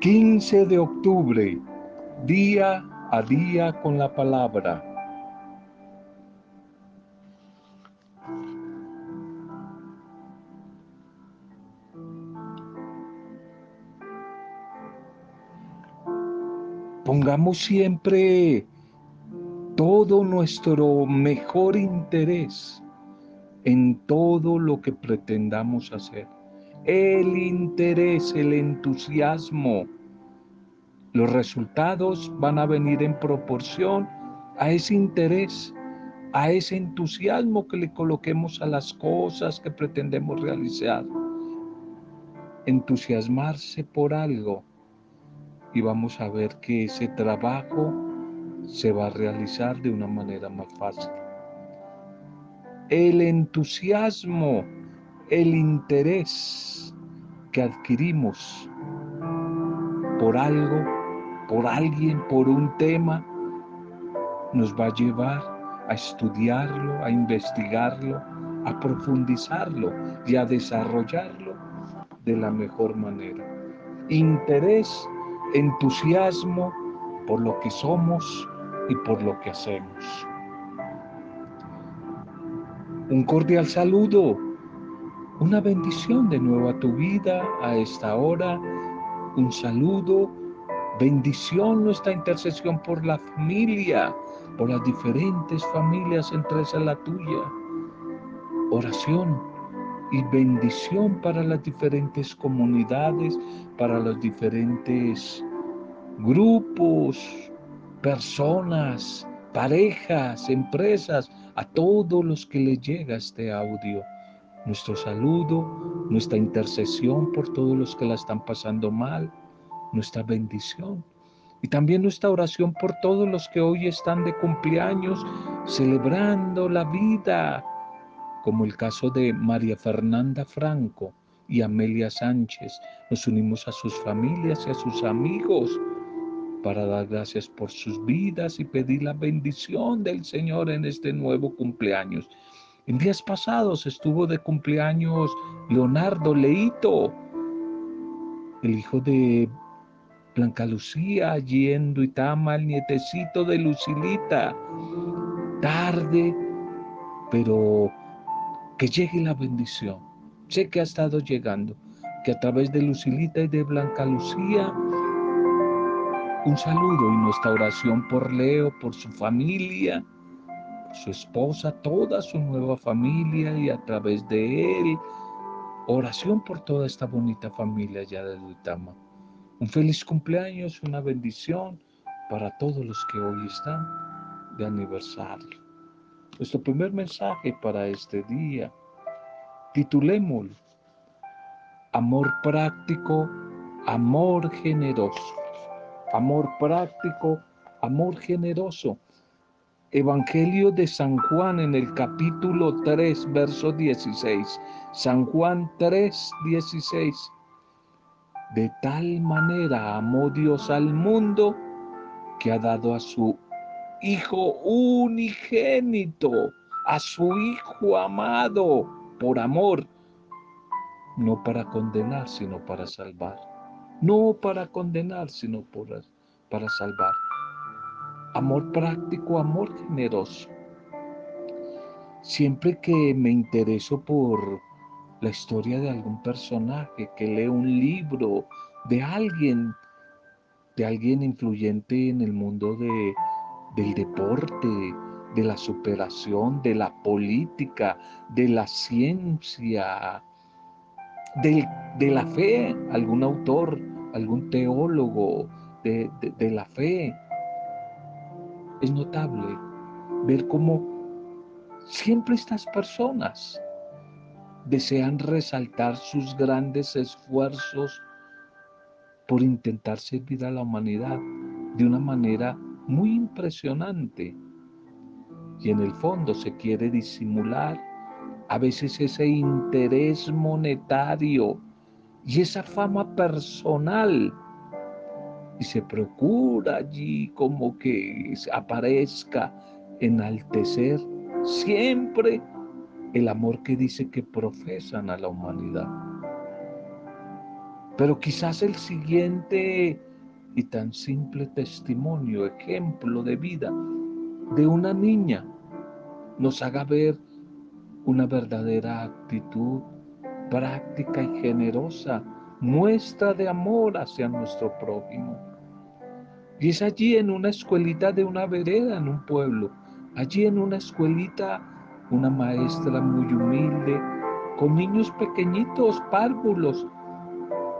15 de octubre, día a día con la palabra. Pongamos siempre todo nuestro mejor interés en todo lo que pretendamos hacer. El interés, el entusiasmo. Los resultados van a venir en proporción a ese interés, a ese entusiasmo que le coloquemos a las cosas que pretendemos realizar. Entusiasmarse por algo y vamos a ver que ese trabajo se va a realizar de una manera más fácil el entusiasmo, el interés que adquirimos por algo, por alguien, por un tema, nos va a llevar a estudiarlo, a investigarlo, a profundizarlo y a desarrollarlo de la mejor manera. Interés, entusiasmo por lo que somos y por lo que hacemos. Un cordial saludo, una bendición de nuevo a tu vida a esta hora. Un saludo, bendición nuestra intercesión por la familia, por las diferentes familias, entre la tuya. Oración y bendición para las diferentes comunidades, para los diferentes grupos, personas, parejas, empresas, a todos los que les llega este audio. Nuestro saludo, nuestra intercesión por todos los que la están pasando mal, nuestra bendición. Y también nuestra oración por todos los que hoy están de cumpleaños, celebrando la vida, como el caso de María Fernanda Franco y Amelia Sánchez. Nos unimos a sus familias y a sus amigos para dar gracias por sus vidas y pedir la bendición del Señor en este nuevo cumpleaños. En días pasados estuvo de cumpleaños Leonardo Leito, el hijo de Blanca Lucía, allí en Duitama, el nietecito de Lucilita. Tarde, pero que llegue la bendición. Sé que ha estado llegando, que a través de Lucilita y de Blanca Lucía un saludo y nuestra oración por Leo, por su familia, su esposa, toda su nueva familia y a través de él. Oración por toda esta bonita familia ya de Duitama. Un feliz cumpleaños, una bendición para todos los que hoy están de aniversario. Nuestro primer mensaje para este día, titulémoslo Amor práctico, amor generoso amor práctico, amor generoso. Evangelio de San Juan en el capítulo 3, verso 16. San Juan 3, 16. De tal manera amó Dios al mundo que ha dado a su Hijo unigénito, a su Hijo amado, por amor, no para condenar, sino para salvar no para condenar, sino para salvar. Amor práctico, amor generoso. Siempre que me intereso por la historia de algún personaje, que leo un libro de alguien, de alguien influyente en el mundo de, del deporte, de la superación, de la política, de la ciencia, de, la fe, algún autor, algún teólogo de, de la fe. Es notable ver cómo siempre estas personas desean resaltar sus grandes esfuerzos por intentar servir a la humanidad de una manera muy impresionante. Y en el fondo se quiere disimular a veces ese interés monetario y esa fama personal. Y se procura allí como que aparezca, enaltecer siempre el amor que dice que profesan a la humanidad. Pero quizás el siguiente y tan simple testimonio, ejemplo de vida de una niña nos haga ver una verdadera actitud práctica y generosa, muestra de amor hacia nuestro prójimo. Y es allí en una escuelita de una vereda en un pueblo, allí en una escuelita, una maestra muy humilde, con niños pequeñitos, párvulos,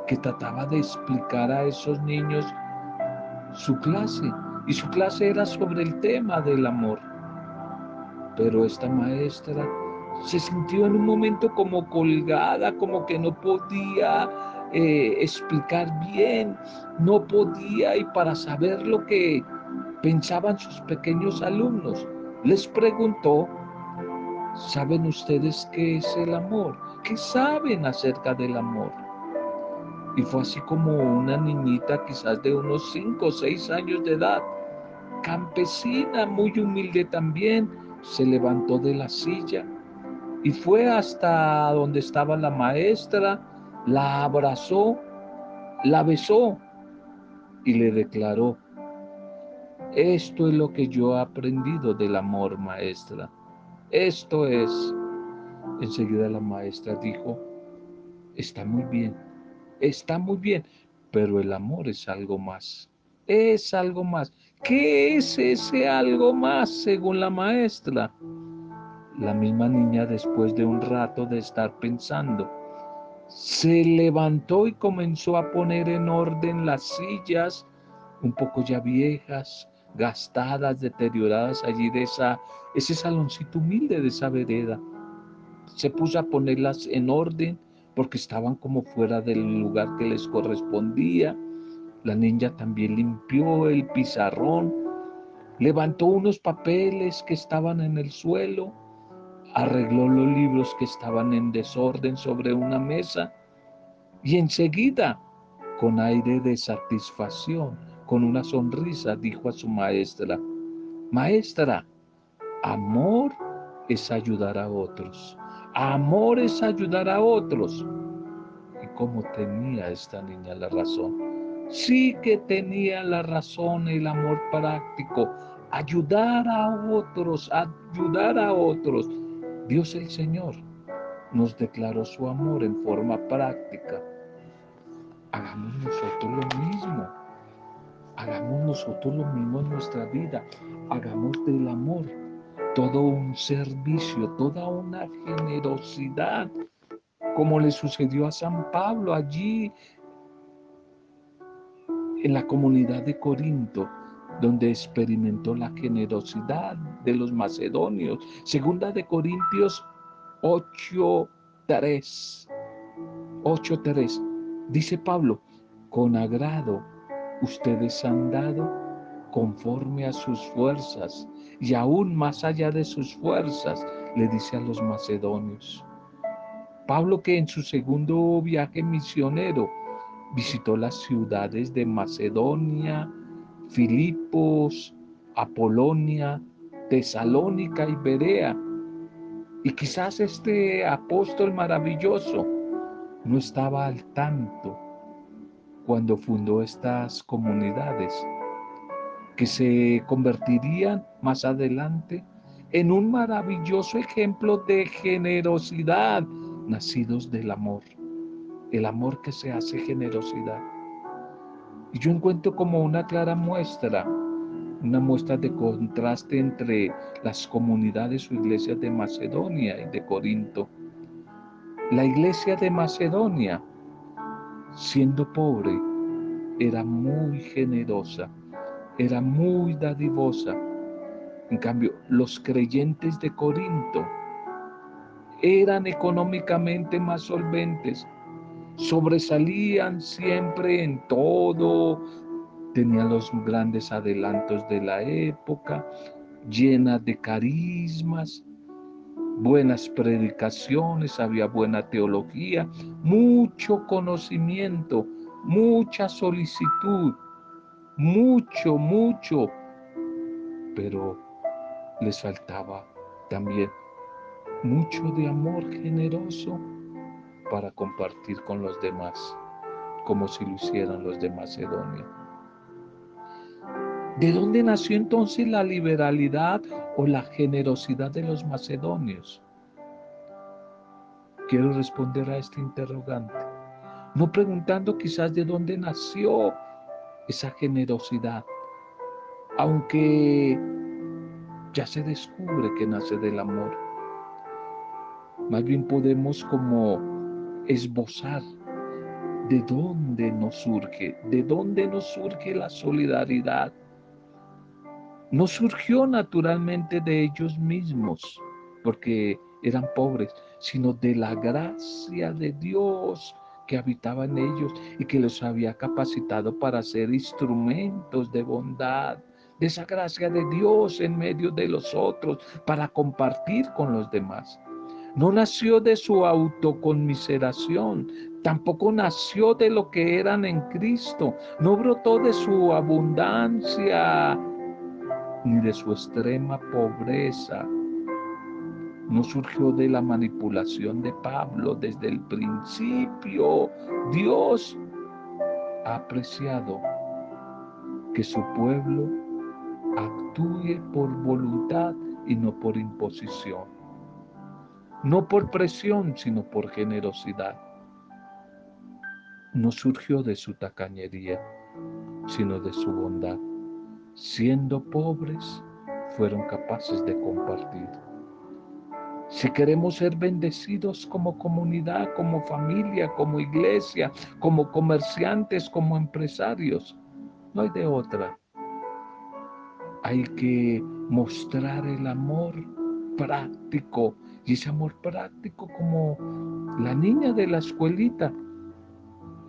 que trataba de explicar a esos niños su clase. Y su clase era sobre el tema del amor. Pero esta maestra se sintió en un momento como colgada, como que no podía eh, explicar bien, no podía y para saber lo que pensaban sus pequeños alumnos, les preguntó, ¿saben ustedes qué es el amor? ¿Qué saben acerca del amor? Y fue así como una niñita quizás de unos 5 o 6 años de edad, campesina, muy humilde también, se levantó de la silla y fue hasta donde estaba la maestra, la abrazó, la besó y le declaró, esto es lo que yo he aprendido del amor, maestra. Esto es. Enseguida la maestra dijo, está muy bien, está muy bien, pero el amor es algo más. Es algo más. ¿Qué es ese algo más según la maestra? La misma niña después de un rato de estar pensando, se levantó y comenzó a poner en orden las sillas, un poco ya viejas, gastadas, deterioradas allí de esa, ese saloncito humilde de esa vereda. Se puso a ponerlas en orden porque estaban como fuera del lugar que les correspondía. La niña también limpió el pizarrón, levantó unos papeles que estaban en el suelo, arregló los libros que estaban en desorden sobre una mesa y enseguida, con aire de satisfacción, con una sonrisa, dijo a su maestra, Maestra, amor es ayudar a otros. Amor es ayudar a otros. Y cómo tenía esta niña la razón. Sí que tenía la razón el amor práctico. Ayudar a otros, ayudar a otros. Dios el Señor nos declaró su amor en forma práctica. Hagamos nosotros lo mismo. Hagamos nosotros lo mismo en nuestra vida. Hagamos del amor todo un servicio, toda una generosidad, como le sucedió a San Pablo allí en la comunidad de Corinto donde experimentó la generosidad de los macedonios. Segunda de Corintios 8.3. 8.3. Dice Pablo, con agrado ustedes han dado conforme a sus fuerzas y aún más allá de sus fuerzas, le dice a los macedonios. Pablo que en su segundo viaje misionero visitó las ciudades de Macedonia, Filipos, Apolonia, Tesalónica y Berea. Y quizás este apóstol maravilloso no estaba al tanto cuando fundó estas comunidades que se convertirían más adelante en un maravilloso ejemplo de generosidad nacidos del amor, el amor que se hace generosidad. Y yo encuentro como una clara muestra, una muestra de contraste entre las comunidades o iglesias de Macedonia y de Corinto. La iglesia de Macedonia, siendo pobre, era muy generosa, era muy dadivosa. En cambio, los creyentes de Corinto eran económicamente más solventes, sobresalían siempre en todo, tenían los grandes adelantos de la época, llenas de carismas, buenas predicaciones, había buena teología, mucho conocimiento, mucha solicitud, mucho, mucho, pero les faltaba también mucho de amor generoso para compartir con los demás. como si lo hicieran los de Macedonia. ¿De dónde nació entonces la liberalidad o la generosidad de los macedonios? Quiero responder a este interrogante, no preguntando quizás de dónde nació esa generosidad, aunque ya se descubre que nace del amor. Más bien podemos como esbozar de dónde nos surge, de dónde nos surge la solidaridad. No surgió naturalmente de ellos mismos, porque eran pobres, sino de la gracia de Dios que habitaba en ellos y que los había capacitado para ser instrumentos de bondad, de esa gracia de Dios en medio de los otros, para compartir con los demás. No nació de su autoconmiseración, tampoco nació de lo que eran en Cristo, no brotó de su abundancia ni de su extrema pobreza. No surgió de la manipulación de Pablo desde el principio. Dios ha apreciado que su pueblo actúe por voluntad y no por imposición no por presión, sino por generosidad. No surgió de su tacañería, sino de su bondad. Siendo pobres, fueron capaces de compartir. Si queremos ser bendecidos como comunidad, como familia, como iglesia, como comerciantes, como empresarios, no hay de otra. Hay que mostrar el amor práctico y ese amor práctico como la niña de la escuelita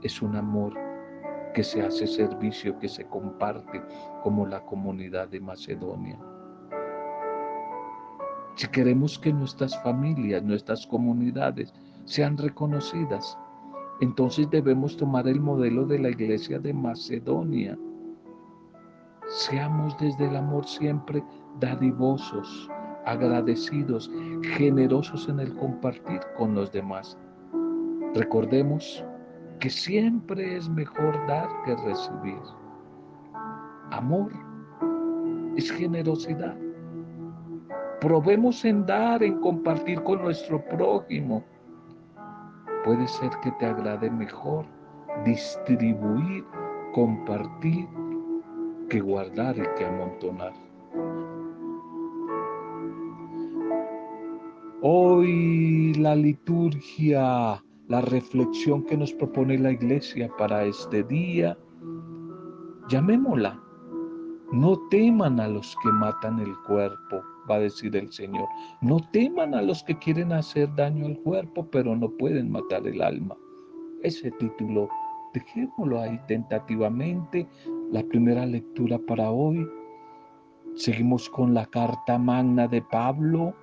es un amor que se hace servicio, que se comparte como la comunidad de Macedonia. Si queremos que nuestras familias, nuestras comunidades sean reconocidas, entonces debemos tomar el modelo de la iglesia de Macedonia. Seamos desde el amor siempre dadivosos, agradecidos, generosos en el compartir con los demás. Recordemos que siempre es mejor dar que recibir. Amor es generosidad. Probemos en dar, en compartir con nuestro prójimo. Puede ser que te agrade mejor distribuir, compartir, que guardar y que amontonar. Hoy la liturgia, la reflexión que nos propone la iglesia para este día, llamémosla, no teman a los que matan el cuerpo, va a decir el Señor. No teman a los que quieren hacer daño al cuerpo, pero no pueden matar el alma. Ese título, dejémoslo ahí tentativamente. La primera lectura para hoy. Seguimos con la carta magna de Pablo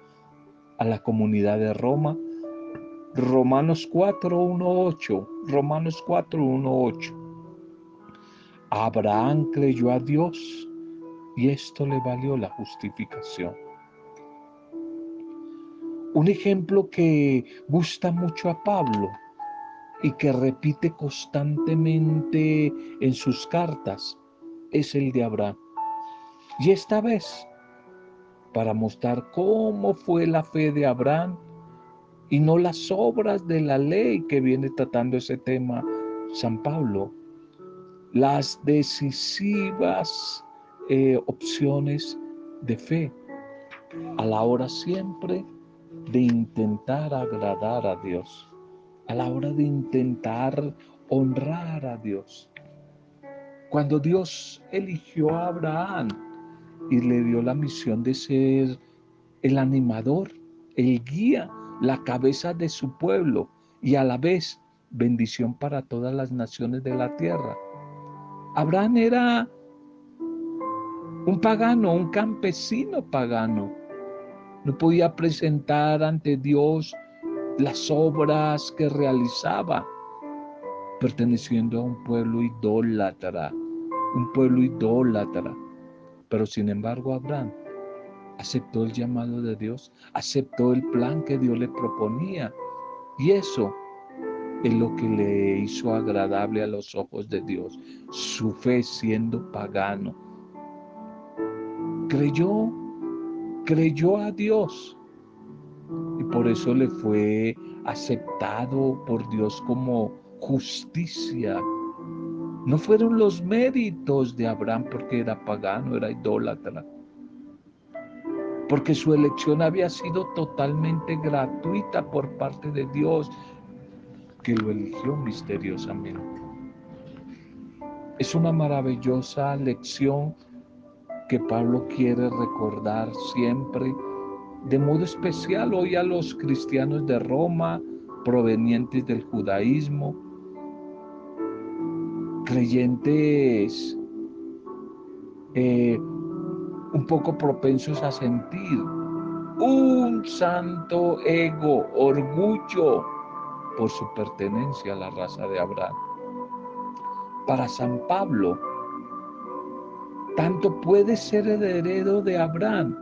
a la comunidad de Roma. Romanos 4.1.8. Romanos 4.1.8. Abraham creyó a Dios y esto le valió la justificación. Un ejemplo que gusta mucho a Pablo y que repite constantemente en sus cartas es el de Abraham. Y esta vez para mostrar cómo fue la fe de Abraham y no las obras de la ley que viene tratando ese tema San Pablo. Las decisivas eh, opciones de fe a la hora siempre de intentar agradar a Dios, a la hora de intentar honrar a Dios. Cuando Dios eligió a Abraham, y le dio la misión de ser el animador, el guía, la cabeza de su pueblo y a la vez bendición para todas las naciones de la tierra. Abraham era un pagano, un campesino pagano. No podía presentar ante Dios las obras que realizaba, perteneciendo a un pueblo idólatra, un pueblo idólatra. Pero sin embargo Abraham aceptó el llamado de Dios, aceptó el plan que Dios le proponía. Y eso, es lo que le hizo agradable a los ojos de Dios, su fe siendo pagano. Creyó, creyó a Dios y por eso le fue aceptado por Dios como justicia. No fueron los méritos de Abraham porque era pagano, era idólatra porque su elección había sido totalmente gratuita por parte de Dios, que lo eligió misteriosamente. Es una maravillosa lección que Pablo quiere recordar siempre, de modo especial hoy a los cristianos de Roma, provenientes del judaísmo, creyentes eh, un poco propensos a sentir un santo ego, orgullo por su pertenencia a la raza de Abraham. Para San Pablo, tanto puede ser heredero de Abraham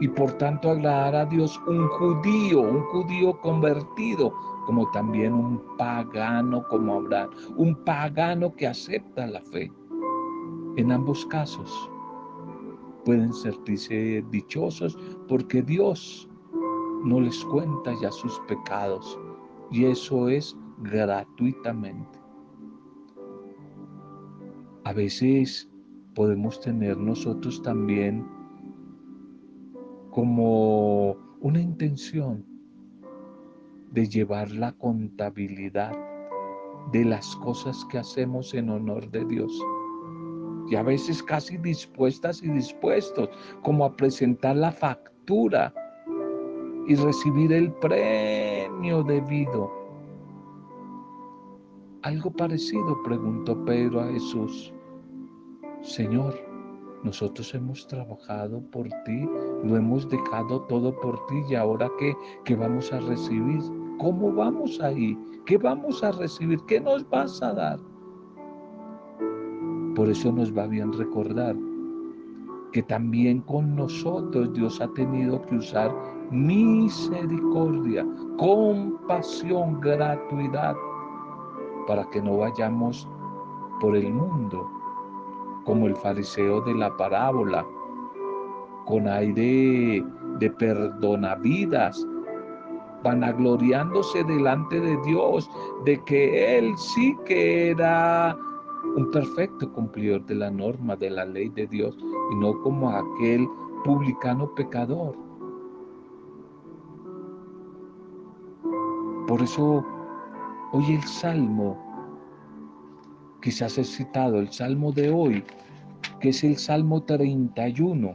y por tanto agradar a Dios un judío, un judío convertido, como también un pagano como Abraham, un pagano que acepta la fe. En ambos casos, pueden sentirse dichosos porque Dios no les cuenta ya sus pecados y eso es gratuitamente. A veces podemos tener nosotros también como una intención de llevar la contabilidad de las cosas que hacemos en honor de Dios y a veces casi dispuestas y dispuestos, como a presentar la factura y recibir el premio debido. Algo parecido preguntó Pedro a Jesús. Señor, nosotros hemos trabajado por ti, lo hemos dejado todo por ti y ahora qué, qué vamos a recibir? ¿Cómo vamos ahí? ¿Qué vamos a recibir? ¿Qué nos vas a dar? Por eso nos va bien recordar que también con nosotros Dios ha tenido que usar misericordia, compasión, gratuidad, para que no vayamos por el mundo como el fariseo de la parábola, con aire de perdonavidas, vanagloriándose delante de Dios de que Él sí que era un perfecto cumplidor de la norma, de la ley de Dios, y no como aquel publicano pecador. Por eso hoy el Salmo, quizás he citado el Salmo de hoy, que es el Salmo 31,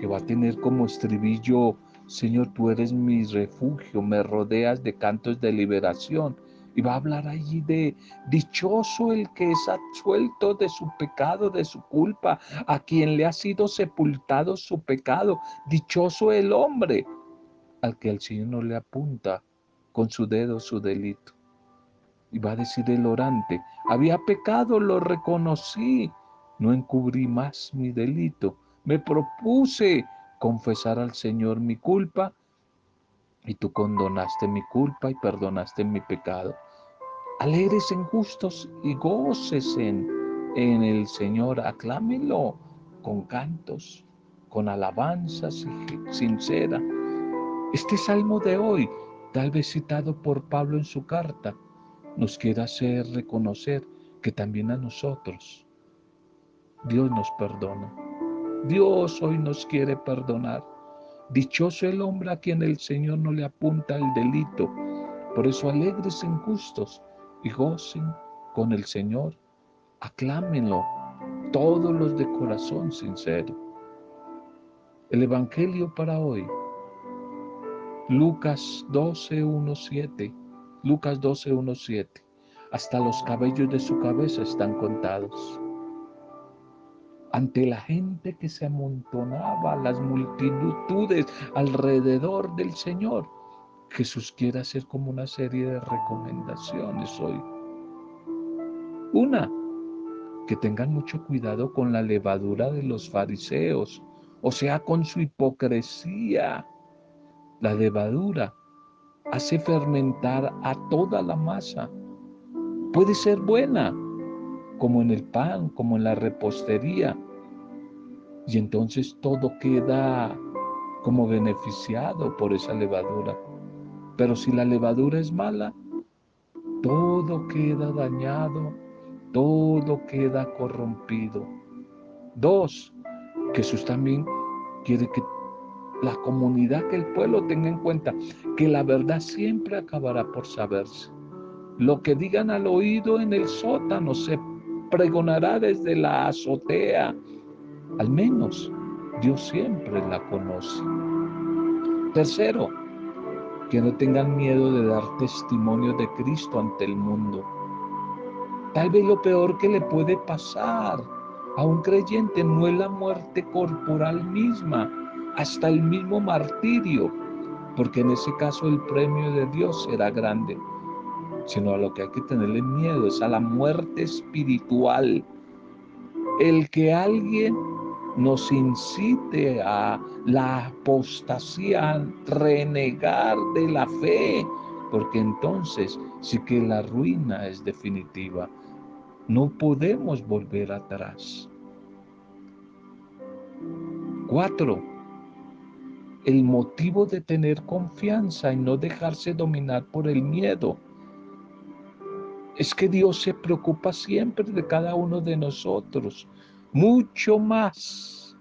que va a tener como estribillo, Señor, tú eres mi refugio, me rodeas de cantos de liberación y va a hablar allí de dichoso el que es absuelto de su pecado, de su culpa, a quien le ha sido sepultado su pecado. Dichoso el hombre al que el Señor no le apunta con su dedo su delito. Y va a decir el orante, había pecado, lo reconocí, no encubrí más mi delito. Me propuse confesar al Señor mi culpa y tú condonaste mi culpa y perdonaste mi pecado. Alegres en justos y goces en, en el Señor, aclámelo con cantos, con alabanzas sinceras. Este salmo de hoy, tal vez citado por Pablo en su carta, nos quiere hacer reconocer que también a nosotros Dios nos perdona. Dios hoy nos quiere perdonar. Dichoso el hombre a quien el Señor no le apunta el delito. Por eso alegres en justos y gocen con el Señor. Aclámenlo todos los de corazón sincero. El Evangelio para hoy. Lucas 12, 1, 7. Lucas 12, 1, 7. Hasta los cabellos de su cabeza están contados ante la gente que se amontonaba, las multitudes alrededor del Señor. Jesús quiere hacer como una serie de recomendaciones hoy. Una, que tengan mucho cuidado con la levadura de los fariseos, o sea, con su hipocresía. La levadura hace fermentar a toda la masa. Puede ser buena, como en el pan, como en la repostería. Y entonces todo queda como beneficiado por esa levadura. Pero si la levadura es mala, todo queda dañado, todo queda corrompido. Dos, Jesús también quiere que la comunidad, que el pueblo tenga en cuenta que la verdad siempre acabará por saberse. Lo que digan al oído en el sótano se pregonará desde la azotea. Al menos Dios siempre la conoce. Tercero, que no tengan miedo de dar testimonio de Cristo ante el mundo. Tal vez lo peor que le puede pasar a un creyente no es la muerte corporal misma, hasta el mismo martirio, porque en ese caso el premio de Dios será grande, sino a lo que hay que tenerle miedo es a la muerte espiritual. El que alguien nos incite a la apostasía, a renegar de la fe, porque entonces sí que la ruina es definitiva. No podemos volver atrás. Cuatro, el motivo de tener confianza y no dejarse dominar por el miedo. Es que Dios se preocupa siempre de cada uno de nosotros, mucho más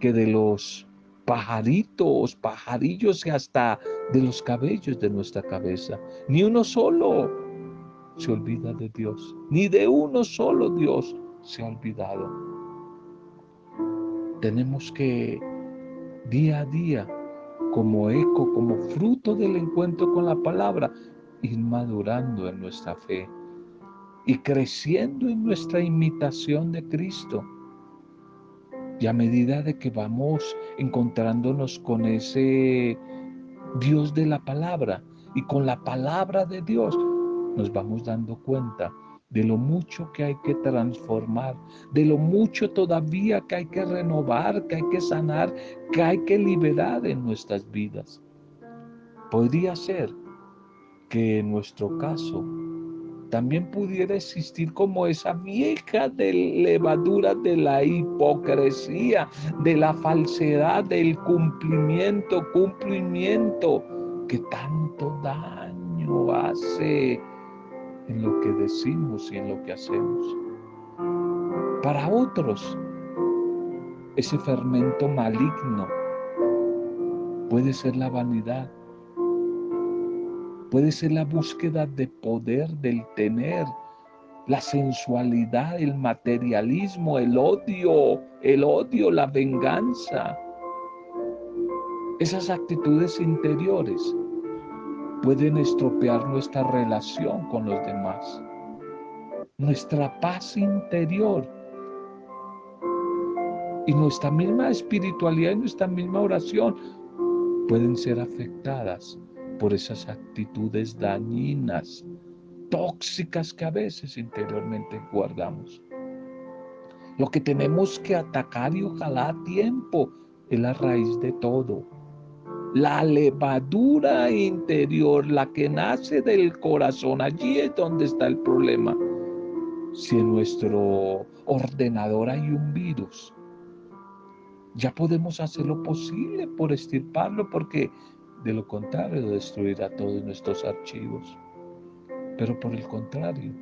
que de los pajaritos, pajarillos y hasta de los cabellos de nuestra cabeza. Ni uno solo se olvida de Dios, ni de uno solo Dios se ha olvidado. Tenemos que día a día, como eco, como fruto del encuentro con la palabra, ir madurando en nuestra fe y creciendo en nuestra imitación de Cristo. Y a medida de que vamos encontrándonos con ese Dios de la palabra y con la palabra de Dios, nos vamos dando cuenta de lo mucho que hay que transformar, de lo mucho todavía que hay que renovar, que hay que sanar, que hay que liberar en nuestras vidas. Podría ser que en nuestro caso también pudiera existir como esa vieja de levadura de la hipocresía, de la falsedad, del cumplimiento, cumplimiento que tanto daño hace en lo que decimos y en lo que hacemos. Para otros, ese fermento maligno puede ser la vanidad, puede ser la búsqueda de poder, del tener, la sensualidad, el materialismo, el odio, el odio, la venganza. Esas actitudes interiores pueden estropear nuestra relación con los demás. Nuestra paz interior y nuestra misma espiritualidad y nuestra misma oración pueden ser afectadas por esas actitudes dañinas, tóxicas que a veces interiormente guardamos. Lo que tenemos que atacar y ojalá a tiempo es la raíz de todo, la levadura interior, la que nace del corazón, allí es donde está el problema. Si en nuestro ordenador hay un virus, ya podemos hacer lo posible por estirparlo porque de lo contrario destruirá todos nuestros archivos. Pero por el contrario,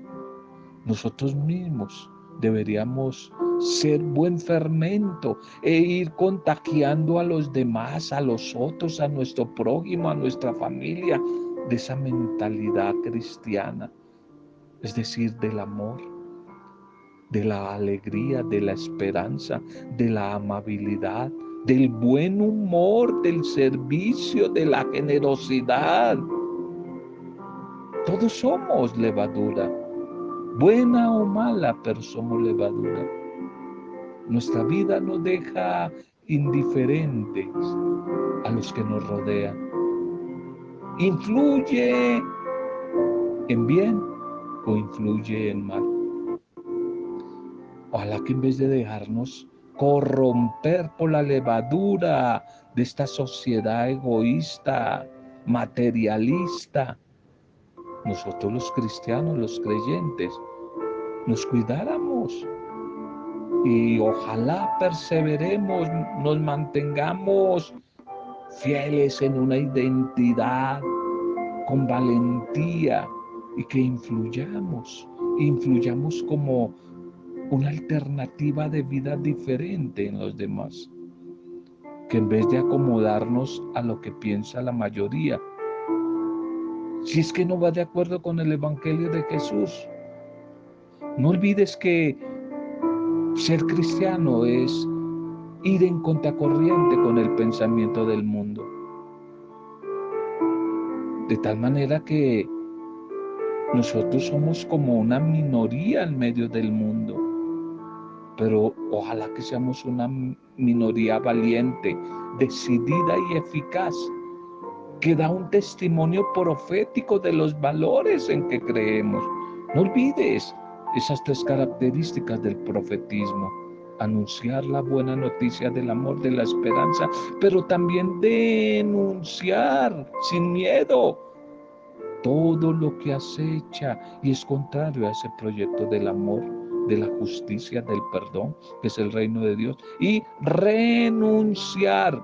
nosotros mismos deberíamos ser buen fermento e ir contagiando a los demás, a los otros, a nuestro prójimo, a nuestra familia, de esa mentalidad cristiana, es decir, del amor, de la alegría, de la esperanza, de la amabilidad, del buen humor, del servicio, de la generosidad. Todos somos levadura buena o mala, pero somos levadura. Nuestra vida no deja indiferentes a los que nos rodean. Influye en bien o influye en mal. Ojalá que en vez de dejarnos corromper por la levadura de esta sociedad egoísta, materialista, nosotros los cristianos, los creyentes, nos cuidáramos y ojalá perseveremos, nos mantengamos fieles en una identidad con valentía y que influyamos, influyamos como una alternativa de vida diferente en los demás, que en vez de acomodarnos a lo que piensa la mayoría, si es que no va de acuerdo con el Evangelio de Jesús, no olvides que ser cristiano es ir en contracorriente con el pensamiento del mundo. De tal manera que nosotros somos como una minoría en medio del mundo, pero ojalá que seamos una minoría valiente, decidida y eficaz, que da un testimonio profético de los valores en que creemos. No olvides esas tres características del profetismo. Anunciar la buena noticia del amor, de la esperanza, pero también denunciar sin miedo todo lo que acecha y es contrario a ese proyecto del amor, de la justicia, del perdón, que es el reino de Dios, y renunciar,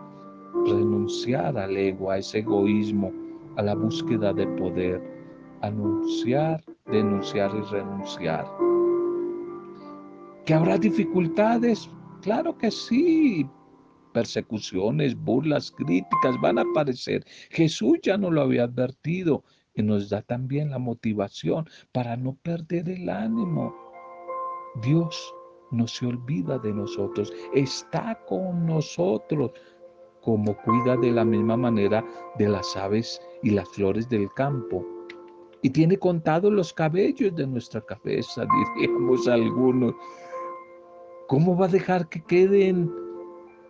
renunciar al ego, a ese egoísmo, a la búsqueda de poder, anunciar, denunciar y renunciar. ¿Que habrá dificultades? Claro que sí, persecuciones, burlas, críticas van a aparecer. Jesús ya no lo había advertido y nos da también la motivación para no perder el ánimo. Dios no se olvida de nosotros, está con nosotros, como cuida de la misma manera de las aves y las flores del campo. Y tiene contados los cabellos de nuestra cabeza, diríamos algunos. ¿Cómo va a dejar que queden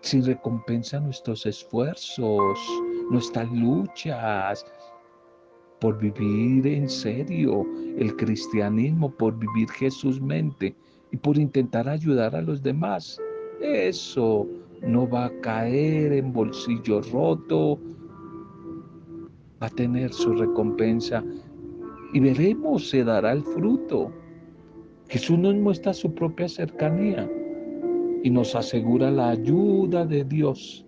sin recompensa nuestros esfuerzos, nuestras luchas, por vivir en serio el cristianismo, por vivir Jesús mente y por intentar ayudar a los demás. Eso no va a caer en bolsillo roto, va a tener su recompensa y veremos, se dará el fruto. Jesús nos muestra su propia cercanía y nos asegura la ayuda de Dios.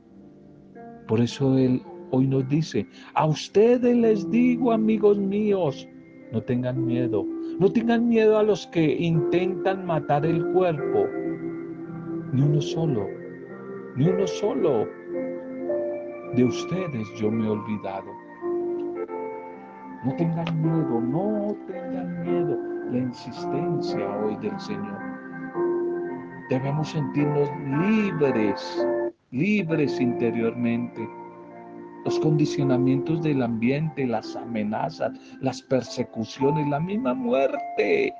Por eso Él Hoy nos dice, a ustedes les digo, amigos míos, no tengan miedo. No tengan miedo a los que intentan matar el cuerpo. Ni uno solo, ni uno solo. De ustedes yo me he olvidado. No tengan miedo, no tengan miedo. La insistencia hoy del Señor. Debemos sentirnos libres, libres interiormente los condicionamientos del ambiente, las amenazas, las persecuciones, la misma muerte.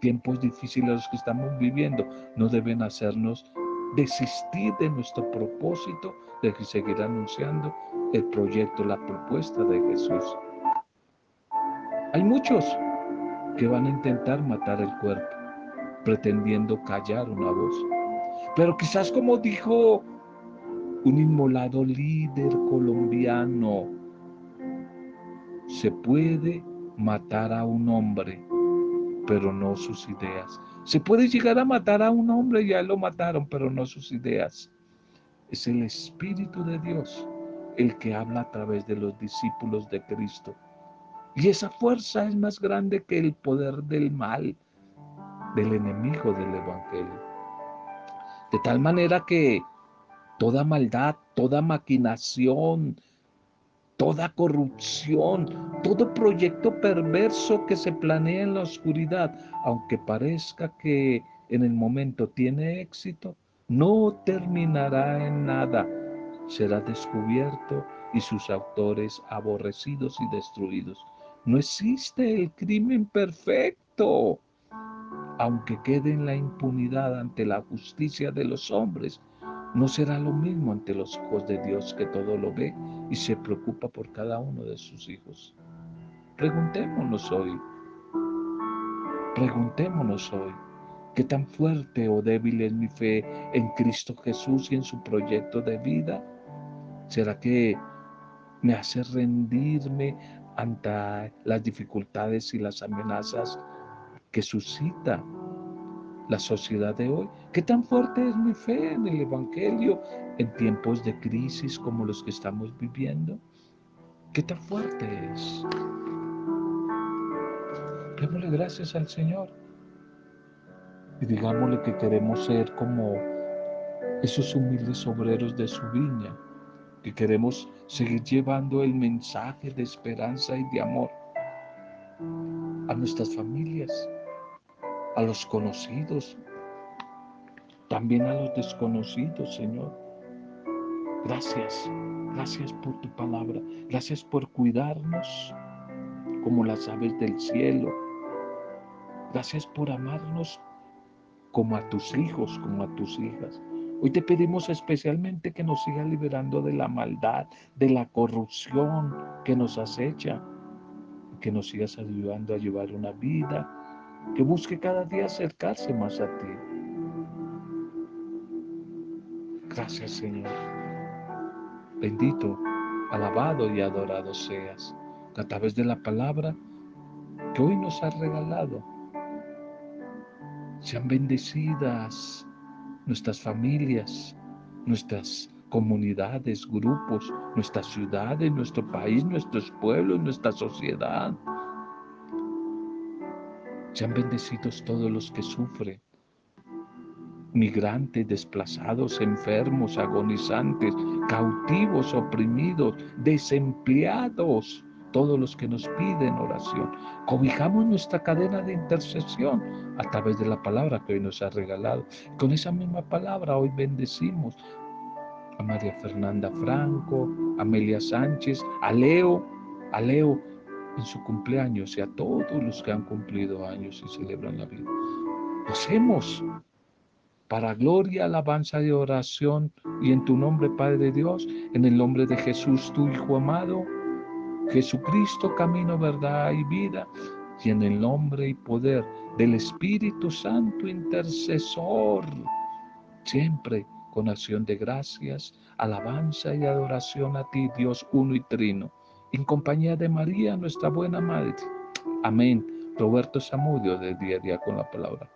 Tiempos difíciles los que estamos viviendo no deben hacernos desistir de nuestro propósito de seguir anunciando el proyecto, la propuesta de Jesús. Hay muchos que van a intentar matar el cuerpo, pretendiendo callar una voz. Pero quizás como dijo un inmolado líder colombiano. Se puede matar a un hombre, pero no sus ideas. Se puede llegar a matar a un hombre, ya lo mataron, pero no sus ideas. Es el Espíritu de Dios el que habla a través de los discípulos de Cristo. Y esa fuerza es más grande que el poder del mal, del enemigo del Evangelio. De tal manera que toda maldad, toda maquinación, toda corrupción, todo proyecto perverso que se planea en la oscuridad, aunque parezca que en el momento tiene éxito, no terminará en nada. Será descubierto y sus autores aborrecidos y destruidos. No existe el crimen perfecto, aunque quede en la impunidad ante la justicia de los hombres no será lo mismo ante los ojos de Dios que todo lo ve y se preocupa por cada uno de sus hijos. Preguntémonos hoy, preguntémonos hoy, ¿qué tan fuerte o débil es mi fe en Cristo Jesús y en su proyecto de vida? ¿Será que me hace rendirme ante las dificultades y las amenazas que suscita la sociedad de hoy. ¿Qué tan fuerte es mi fe en el Evangelio en tiempos de crisis como los que estamos viviendo? ¿Qué tan fuerte es? Démosle gracias al Señor y digámosle que queremos ser como esos humildes obreros de su viña, que queremos seguir llevando el mensaje de esperanza y de amor a nuestras familias, a los conocidos, también a los desconocidos, Señor. Gracias, gracias por tu palabra, gracias por cuidarnos como las aves del cielo. Gracias por amarnos como a tus hijos, como a tus hijas. Hoy te pedimos especialmente que nos sigas liberando de la maldad, de la corrupción que nos acecha, que nos sigas ayudando a llevar una vida que busque cada día acercarse más a ti. Gracias Señor. Bendito, alabado y adorado seas a través de la palabra que hoy nos has regalado. Sean bendecidas nuestras familias, nuestras comunidades, grupos, nuestras ciudades, nuestro país, nuestros pueblos, nuestra sociedad. Sean bendecidos todos los que sufren, migrantes, desplazados, enfermos, agonizantes, cautivos, oprimidos, desempleados, todos los que nos piden oración. Cobijamos nuestra cadena de intercesión a través de la palabra que hoy nos ha regalado. Con esa misma palabra hoy bendecimos a María Fernanda Franco, a Amelia Sánchez, a Leo, a Leo en su cumpleaños y a todos los que han cumplido años y celebran la vida. Hacemos para gloria, alabanza y oración y en tu nombre, Padre Dios, en el nombre de Jesús, tu Hijo amado Jesucristo, camino, verdad y vida, y en el nombre y poder del Espíritu Santo intercesor, siempre con acción de gracias, alabanza y adoración a ti, Dios uno y trino, en compañía de María, nuestra buena Madre. Amén. Roberto Samudio, de día a día con la palabra.